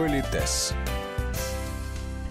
Политес.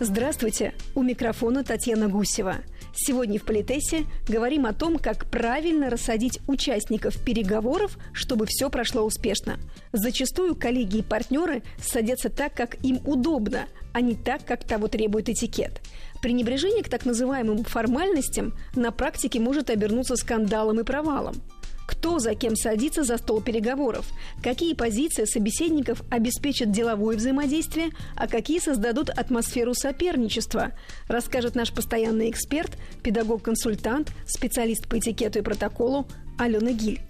Здравствуйте! У микрофона Татьяна Гусева. Сегодня в Политесе говорим о том, как правильно рассадить участников переговоров, чтобы все прошло успешно. Зачастую коллеги и партнеры садятся так, как им удобно, а не так, как того требует этикет. Пренебрежение к так называемым формальностям на практике может обернуться скандалом и провалом. Кто за кем садится за стол переговоров? Какие позиции собеседников обеспечат деловое взаимодействие, а какие создадут атмосферу соперничества? Расскажет наш постоянный эксперт, педагог-консультант, специалист по этикету и протоколу Алена Гиль.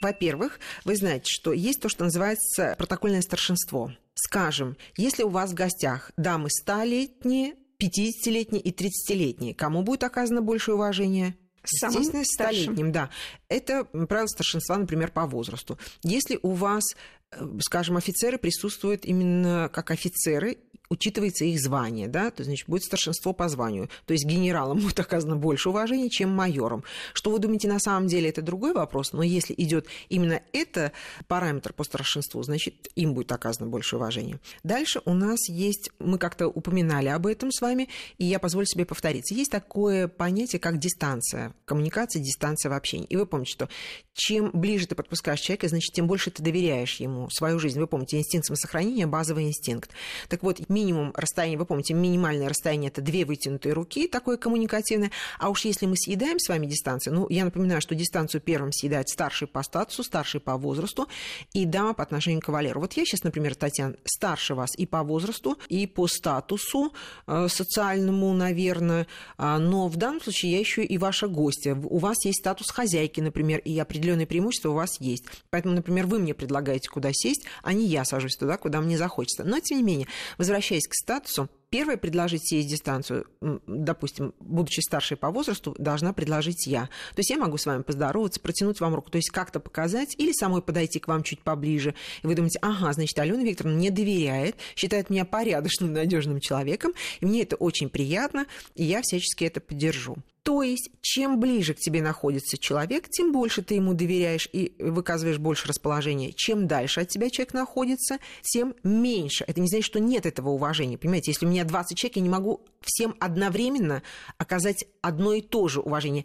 Во-первых, вы знаете, что есть то, что называется протокольное старшинство. Скажем, если у вас в гостях дамы 100-летние, 50-летние и 30-летние, кому будет оказано большее уважение? Естественно, столетним, да. Это правило старшинства, например, по возрасту. Если у вас, э, скажем, офицеры присутствуют именно как офицеры, учитывается их звание, да, то значит, будет старшинство по званию. То есть генералам будет оказано больше уважения, чем майорам. Что вы думаете, на самом деле это другой вопрос, но если идет именно это параметр по старшинству, значит, им будет оказано больше уважения. Дальше у нас есть, мы как-то упоминали об этом с вами, и я позволю себе повториться. Есть такое понятие, как дистанция, коммуникация, дистанция в общении. И вы помните, что чем ближе ты подпускаешь человека, значит, тем больше ты доверяешь ему свою жизнь. Вы помните, инстинкт самосохранения – базовый инстинкт. Так вот, минимум расстояния, вы помните, минимальное расстояние – это две вытянутые руки, такое коммуникативное. А уж если мы съедаем с вами дистанцию, ну, я напоминаю, что дистанцию первым съедает старший по статусу, старший по возрасту и дама по отношению к кавалеру. Вот я сейчас, например, Татьяна, старше вас и по возрасту, и по статусу э, социальному, наверное, а, но в данном случае я еще и ваша гостья. У вас есть статус хозяйки, например, и определенные преимущества у вас есть. Поэтому, например, вы мне предлагаете, куда сесть, а не я сажусь туда, куда мне захочется. Но, тем не менее, возвращаясь возвращаясь к статусу, первое предложить сесть дистанцию, допустим, будучи старшей по возрасту, должна предложить я. То есть я могу с вами поздороваться, протянуть вам руку, то есть как-то показать или самой подойти к вам чуть поближе. И вы думаете, ага, значит, Алена Викторовна мне доверяет, считает меня порядочным, надежным человеком, и мне это очень приятно, и я всячески это поддержу. То есть, чем ближе к тебе находится человек, тем больше ты ему доверяешь и выказываешь больше расположения. Чем дальше от тебя человек находится, тем меньше. Это не значит, что нет этого уважения. Понимаете, если у меня 20 человек, я не могу всем одновременно оказать одно и то же уважение.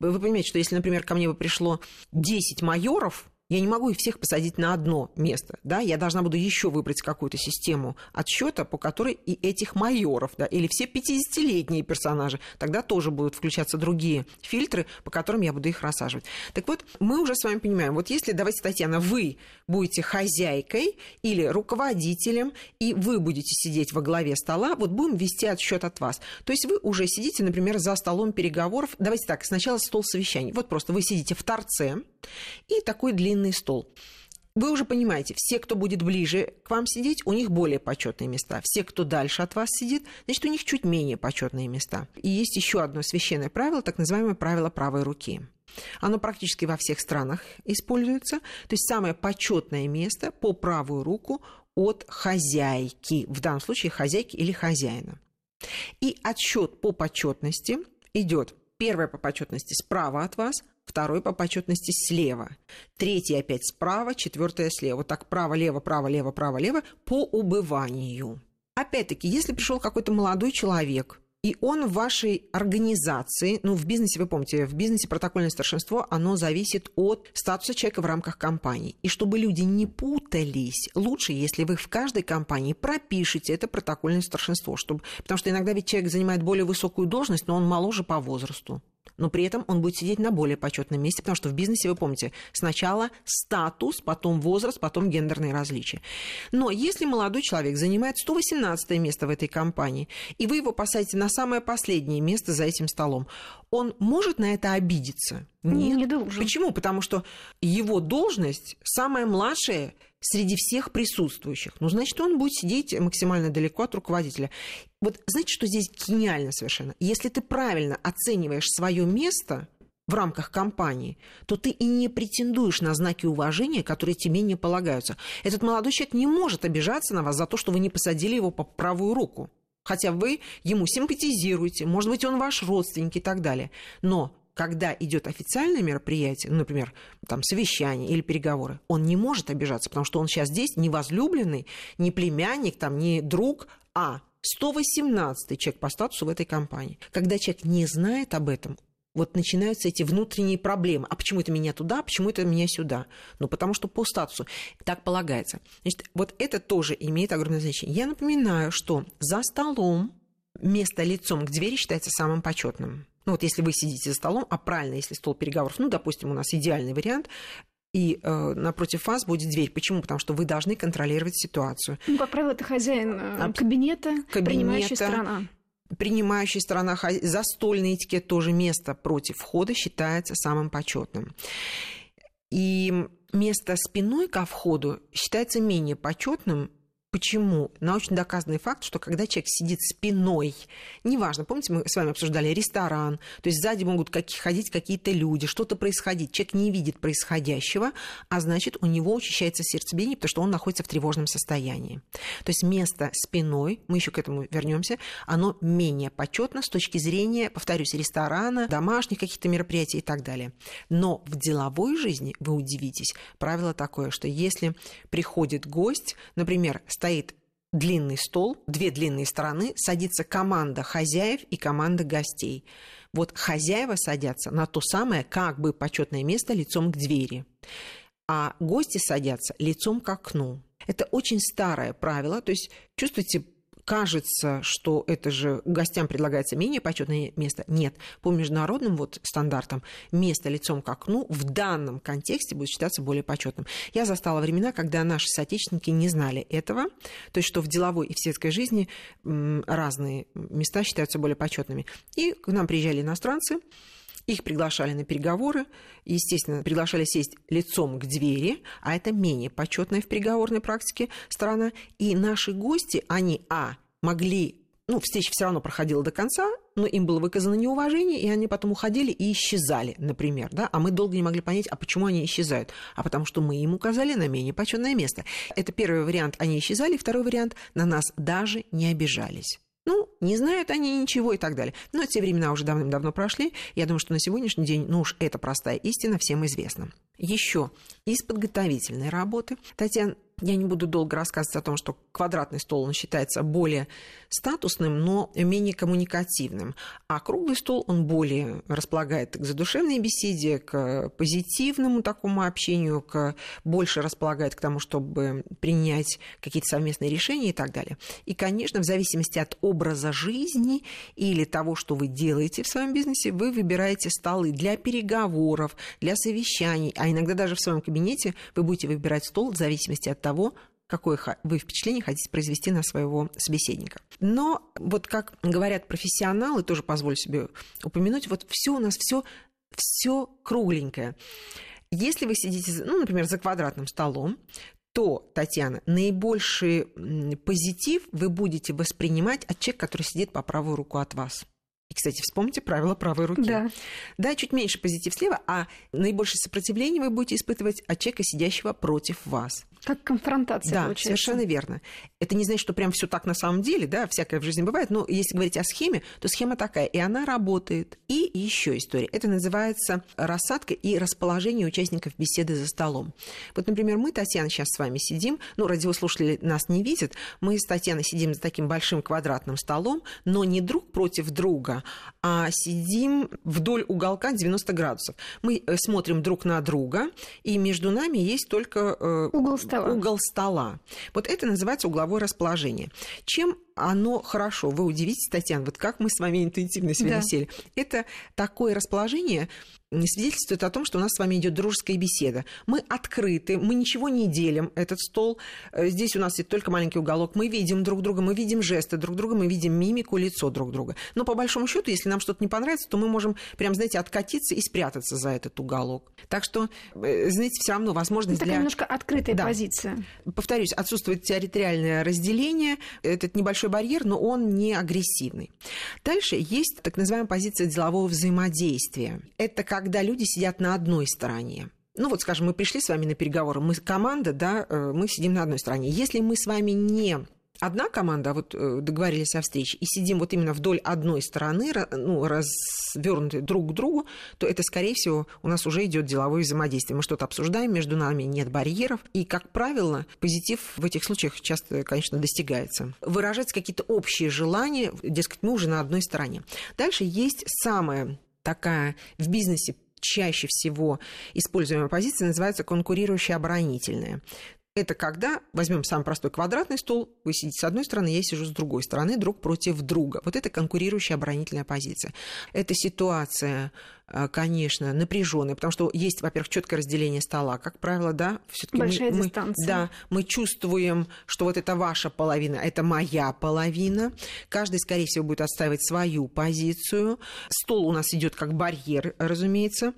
Вы понимаете, что если, например, ко мне бы пришло 10 майоров, я не могу их всех посадить на одно место, да, я должна буду еще выбрать какую-то систему отсчета, по которой и этих майоров, да, или все 50-летние персонажи, тогда тоже будут включаться другие фильтры, по которым я буду их рассаживать. Так вот, мы уже с вами понимаем, вот если, давайте, Татьяна, вы будете хозяйкой или руководителем, и вы будете сидеть во главе стола, вот будем вести отсчет от вас. То есть вы уже сидите, например, за столом переговоров, давайте так, сначала стол совещаний. Вот просто вы сидите в торце, и такой длинный стол. Вы уже понимаете, все, кто будет ближе к вам сидеть, у них более почетные места. Все, кто дальше от вас сидит, значит, у них чуть менее почетные места. И есть еще одно священное правило, так называемое правило правой руки. Оно практически во всех странах используется. То есть самое почетное место по правую руку от хозяйки, в данном случае хозяйки или хозяина. И отсчет по почетности идет первое по почетности справа от вас, второй по почетности слева, третий опять справа, четвертое слева. Вот так право-лево, право-лево, право-лево по убыванию. Опять-таки, если пришел какой-то молодой человек, и он в вашей организации, ну, в бизнесе, вы помните, в бизнесе протокольное старшинство, оно зависит от статуса человека в рамках компании. И чтобы люди не путались, лучше, если вы в каждой компании пропишете это протокольное старшинство, чтобы... потому что иногда ведь человек занимает более высокую должность, но он моложе по возрасту но при этом он будет сидеть на более почетном месте, потому что в бизнесе, вы помните, сначала статус, потом возраст, потом гендерные различия. Но если молодой человек занимает 118 место в этой компании, и вы его посадите на самое последнее место за этим столом, он может на это обидеться? Нет. Не должен. Почему? Потому что его должность самая младшая среди всех присутствующих. Ну, значит, он будет сидеть максимально далеко от руководителя. Вот знаете, что здесь гениально совершенно? Если ты правильно оцениваешь свое место в рамках компании, то ты и не претендуешь на знаки уважения, которые тебе не полагаются. Этот молодой человек не может обижаться на вас за то, что вы не посадили его по правую руку. Хотя вы ему симпатизируете, может быть, он ваш родственник и так далее. Но когда идет официальное мероприятие, ну, например, там совещание или переговоры, он не может обижаться, потому что он сейчас здесь не возлюбленный, не племянник, там, не друг, а 118 человек по статусу в этой компании. Когда человек не знает об этом, вот начинаются эти внутренние проблемы. А почему это меня туда, а почему это меня сюда? Ну, потому что по статусу так полагается. Значит, вот это тоже имеет огромное значение. Я напоминаю, что за столом место лицом к двери считается самым почетным. Ну вот если вы сидите за столом, а правильно, если стол переговоров, ну, допустим, у нас идеальный вариант, и э, напротив вас будет дверь. Почему? Потому что вы должны контролировать ситуацию. Ну, как правило, это хозяин э, кабинета, кабинета принимающая сторона принимающая сторона, застольный этикет тоже место против входа считается самым почетным. И место спиной ко входу считается менее почетным, Почему? Научно доказанный факт, что когда человек сидит спиной, неважно, помните, мы с вами обсуждали ресторан, то есть сзади могут ходить какие-то люди, что-то происходить, человек не видит происходящего, а значит, у него учащается сердцебиение, потому что он находится в тревожном состоянии. То есть место спиной, мы еще к этому вернемся, оно менее почетно с точки зрения, повторюсь, ресторана, домашних каких-то мероприятий и так далее. Но в деловой жизни, вы удивитесь, правило такое, что если приходит гость, например, стоит длинный стол, две длинные стороны, садится команда хозяев и команда гостей. Вот хозяева садятся на то самое как бы почетное место лицом к двери, а гости садятся лицом к окну. Это очень старое правило, то есть чувствуете кажется, что это же гостям предлагается менее почетное место. Нет, по международным вот стандартам место лицом к окну в данном контексте будет считаться более почетным. Я застала времена, когда наши соотечественники не знали этого, то есть что в деловой и в светской жизни разные места считаются более почетными. И к нам приезжали иностранцы, их приглашали на переговоры, естественно, приглашали сесть лицом к двери, а это менее почетная в переговорной практике сторона. И наши гости, они, а, могли ну, встреча все равно проходила до конца, но им было выказано неуважение, и они потом уходили и исчезали, например, да, а мы долго не могли понять, а почему они исчезают, а потому что мы им указали на менее почетное место. Это первый вариант, они исчезали, второй вариант, на нас даже не обижались. Ну, не знают они ничего и так далее. Но те времена уже давным-давно прошли. Я думаю, что на сегодняшний день, ну уж эта простая истина всем известна. Еще из подготовительной работы. Татьяна, я не буду долго рассказывать о том, что квадратный стол он считается более статусным, но менее коммуникативным. А круглый стол он более располагает к задушевной беседе, к позитивному такому общению, к, больше располагает к тому, чтобы принять какие-то совместные решения и так далее. И, конечно, в зависимости от образа жизни или того, что вы делаете в своем бизнесе, вы выбираете столы для переговоров, для совещаний, а иногда даже в своем кабинете вы будете выбирать стол в зависимости от того, какое вы впечатление хотите произвести на своего собеседника. Но вот как говорят профессионалы, тоже позволю себе упомянуть, вот все у нас все все кругленькое. Если вы сидите, ну, например, за квадратным столом, то, Татьяна, наибольший позитив вы будете воспринимать от человека, который сидит по правую руку от вас. И, кстати, вспомните правило правой руки. Да. да, чуть меньше позитив слева, а наибольшее сопротивление вы будете испытывать от человека, сидящего против вас. Как конфронтация да, получается. совершенно верно. Это не значит, что прям все так на самом деле, да, всякое в жизни бывает, но если говорить о схеме, то схема такая, и она работает. И еще история. Это называется рассадка и расположение участников беседы за столом. Вот, например, мы, Татьяна, сейчас с вами сидим, ну, радиослушатели нас не видят, мы с Татьяной сидим за таким большим квадратным столом, но не друг против друга, а сидим вдоль уголка 90 градусов. Мы э, смотрим друг на друга, и между нами есть только... Э, угол стола. Угол стола. Вот это называется угловое расположение. Чем оно хорошо. Вы удивитесь, Татьяна, вот как мы с вами интуитивно сегодня да. сели. Это такое расположение свидетельствует о том, что у нас с вами идет дружеская беседа. Мы открыты, мы ничего не делим, этот стол. Э, здесь у нас есть только маленький уголок. Мы видим друг друга, мы видим жесты друг друга, мы видим мимику, лицо друг друга. Но по большому счету, если нам что-то не понравится, то мы можем прям, знаете, откатиться и спрятаться за этот уголок. Так что, э, знаете, все равно возможность Это для... немножко открытая да. позиция. Повторюсь, отсутствует территориальное разделение, этот небольшой барьер, но он не агрессивный. Дальше есть так называемая позиция делового взаимодействия. Это когда люди сидят на одной стороне. Ну вот, скажем, мы пришли с вами на переговоры, мы команда, да, э, мы сидим на одной стороне. Если мы с вами не одна команда, а вот э, договорились о встрече, и сидим вот именно вдоль одной стороны, ну, развернуты друг к другу, то это, скорее всего, у нас уже идет деловое взаимодействие. Мы что-то обсуждаем, между нами нет барьеров, и, как правило, позитив в этих случаях часто, конечно, достигается. Выражать какие-то общие желания, дескать, мы уже на одной стороне. Дальше есть самое такая в бизнесе чаще всего используемая позиция называется конкурирующая оборонительная. Это когда, возьмем самый простой квадратный стол, вы сидите с одной стороны, я сижу с другой стороны, друг против друга. Вот это конкурирующая оборонительная позиция. Это ситуация, э, конечно, напряженная, потому что есть, во-первых, четкое разделение стола. Как правило, да, все-таки Большая мы, дистанция. да, мы чувствуем, что вот это ваша половина, это моя половина. Каждый, скорее всего, будет отстаивать свою позицию. Стол у нас идет как барьер, разумеется.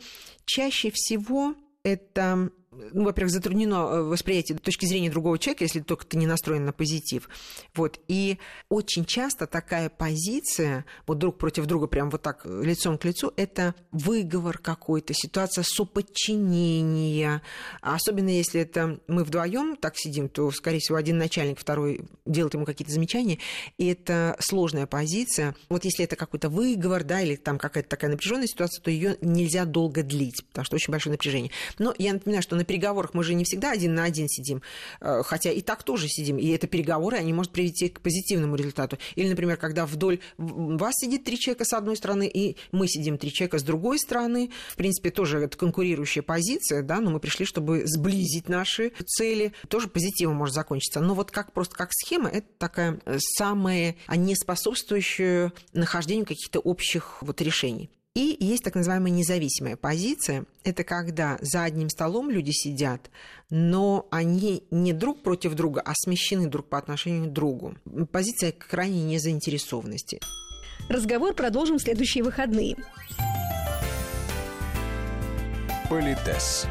Чаще всего это ну, во-первых, затруднено э, восприятие точки зрения другого человека, если только ты не настроен на позитив. Вот. И очень часто такая позиция, вот друг против друга, прям вот так э, лицом к лицу, это выговор какой-то, ситуация соподчинения. Особенно если это мы вдвоем так сидим, то, скорее всего, один начальник, второй делает ему какие-то замечания, и это сложная позиция. Вот если это какой-то выговор, да, или там какая-то такая напряженная ситуация, то ее нельзя долго длить, потому что очень большое напряжение. Но я напоминаю, что на переговорах мы же не всегда один на один сидим, э, хотя и так тоже сидим, и это переговоры, они могут привести к позитивному результату. Или, например, когда вдоль вас сидит три человека с одной стороны, и мы сидим три человека с другой стороны, в принципе, тоже это конкурирующая позиция, да, но мы пришли, чтобы сблизить наши цели, тоже позитивом может закончиться. Но вот как просто как схема, это такая э, самая не способствующая нахождению каких-то общих вот решений. И есть так называемая независимая позиция. Это когда за одним столом люди сидят, но они не друг против друга, а смещены друг по отношению к другу. Позиция крайней незаинтересованности. Разговор продолжим в следующие выходные. Политес.